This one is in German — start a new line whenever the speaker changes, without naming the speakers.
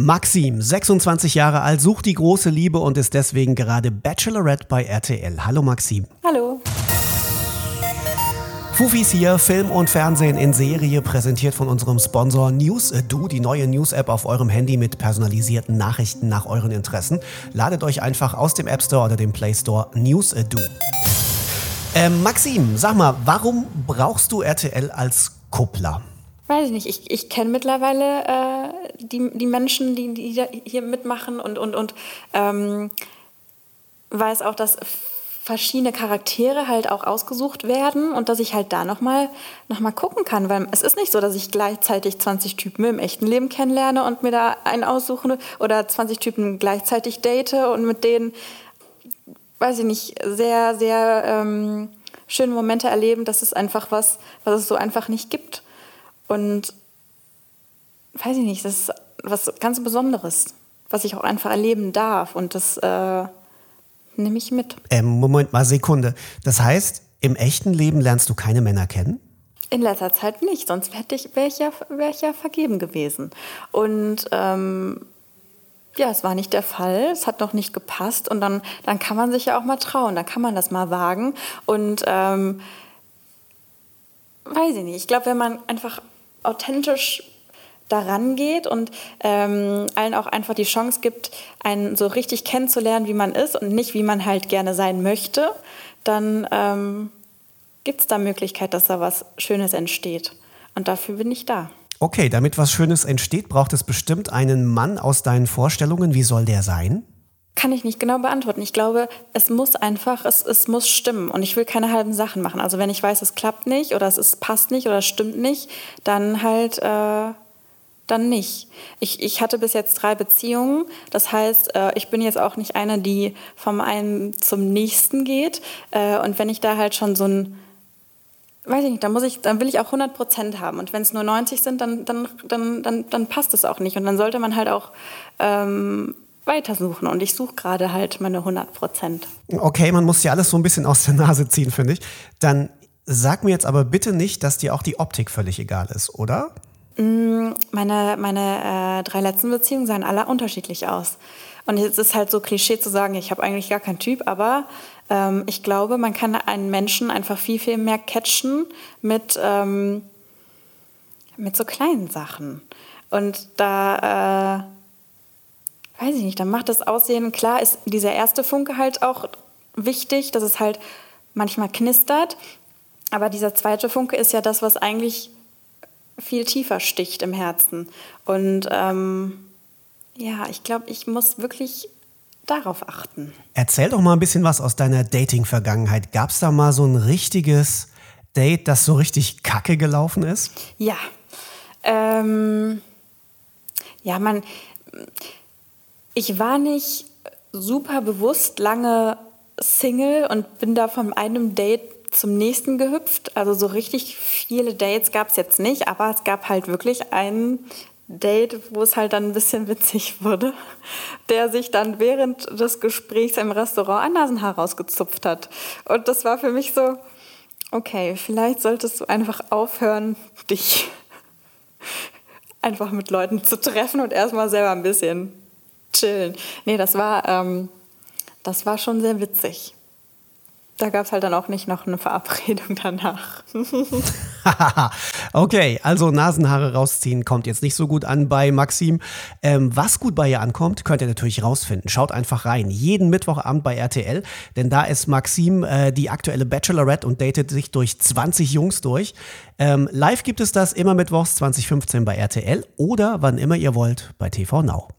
Maxim, 26 Jahre alt, sucht die große Liebe und ist deswegen gerade Bachelorette bei RTL. Hallo Maxim.
Hallo.
Fufis hier, Film und Fernsehen in Serie, präsentiert von unserem Sponsor NewsDo, die neue News-App auf eurem Handy mit personalisierten Nachrichten nach euren Interessen. Ladet euch einfach aus dem App Store oder dem Play Store NewsDo. Ähm, Maxim, sag mal, warum brauchst du RTL als Kuppler?
Weiß ich nicht, ich, ich kenne mittlerweile äh, die, die Menschen, die, die hier mitmachen und, und, und ähm, weiß auch, dass verschiedene Charaktere halt auch ausgesucht werden und dass ich halt da nochmal noch mal gucken kann, weil es ist nicht so, dass ich gleichzeitig 20 Typen im echten Leben kennenlerne und mir da einen aussuche oder 20 Typen gleichzeitig date und mit denen, weiß ich nicht, sehr, sehr ähm, schöne Momente erleben. Das ist einfach was, was es so einfach nicht gibt. Und weiß ich nicht, das ist was ganz Besonderes, was ich auch einfach erleben darf. Und das äh, nehme ich mit.
Ähm, Moment mal, Sekunde. Das heißt, im echten Leben lernst du keine Männer kennen?
In letzter Zeit nicht, sonst hätte ich, wäre ich, ja, wär ich ja vergeben gewesen. Und ähm, ja, es war nicht der Fall, es hat noch nicht gepasst und dann, dann kann man sich ja auch mal trauen, dann kann man das mal wagen und ähm, weiß ich nicht, ich glaube, wenn man einfach authentisch daran geht und ähm, allen auch einfach die Chance gibt, einen so richtig kennenzulernen, wie man ist und nicht, wie man halt gerne sein möchte, dann ähm, gibt es da Möglichkeit, dass da was Schönes entsteht. Und dafür bin ich da.
Okay, damit was Schönes entsteht, braucht es bestimmt einen Mann aus deinen Vorstellungen. Wie soll der sein?
Kann ich nicht genau beantworten. Ich glaube, es muss einfach, es, es muss stimmen. Und ich will keine halben Sachen machen. Also wenn ich weiß, es klappt nicht oder es ist, passt nicht oder es stimmt nicht, dann halt, äh, dann nicht. Ich, ich hatte bis jetzt drei Beziehungen. Das heißt, äh, ich bin jetzt auch nicht eine, die vom einen zum nächsten geht. Äh, und wenn ich da halt schon so ein weiß ich nicht, dann muss ich, dann will ich auch 100 Prozent haben. Und wenn es nur 90 sind, dann, dann, dann, dann, dann passt es auch nicht. Und dann sollte man halt auch ähm, weitersuchen. Und ich suche gerade halt meine 100 Prozent.
Okay, man muss ja alles so ein bisschen aus der Nase ziehen, finde ich. Dann sag mir jetzt aber bitte nicht, dass dir auch die Optik völlig egal ist, oder?
Mm, meine, meine äh, drei letzten Beziehungen sahen alle unterschiedlich aus. Und es ist halt so Klischee zu sagen, ich habe eigentlich gar keinen Typ, aber ähm, ich glaube, man kann einen Menschen einfach viel, viel mehr catchen mit, ähm, mit so kleinen Sachen. Und da äh, weiß ich nicht, dann macht das Aussehen, klar ist dieser erste Funke halt auch wichtig, dass es halt manchmal knistert, aber dieser zweite Funke ist ja das, was eigentlich viel tiefer sticht im Herzen. Und ähm, ja, ich glaube, ich muss wirklich darauf achten.
Erzähl doch mal ein bisschen was aus deiner Dating-Vergangenheit. Gab es da mal so ein richtiges Date, das so richtig kacke gelaufen ist?
Ja. Ähm, ja, man ich war nicht super bewusst lange Single und bin da von einem Date zum nächsten gehüpft. Also so richtig viele Dates gab es jetzt nicht, aber es gab halt wirklich ein Date, wo es halt dann ein bisschen witzig wurde, der sich dann während des Gesprächs im Restaurant ein Nasenhaar rausgezupft hat. Und das war für mich so, okay, vielleicht solltest du einfach aufhören, dich einfach mit Leuten zu treffen und erstmal selber ein bisschen chillen. Nee, das war, ähm, das war schon sehr witzig. Da gab es halt dann auch nicht noch eine Verabredung danach.
okay, also Nasenhaare rausziehen kommt jetzt nicht so gut an bei Maxim. Ähm, was gut bei ihr ankommt, könnt ihr natürlich rausfinden. Schaut einfach rein. Jeden Mittwochabend bei RTL, denn da ist Maxim äh, die aktuelle Bachelorette und datet sich durch 20 Jungs durch. Ähm, live gibt es das immer mittwochs 2015 bei RTL oder wann immer ihr wollt bei TV Now.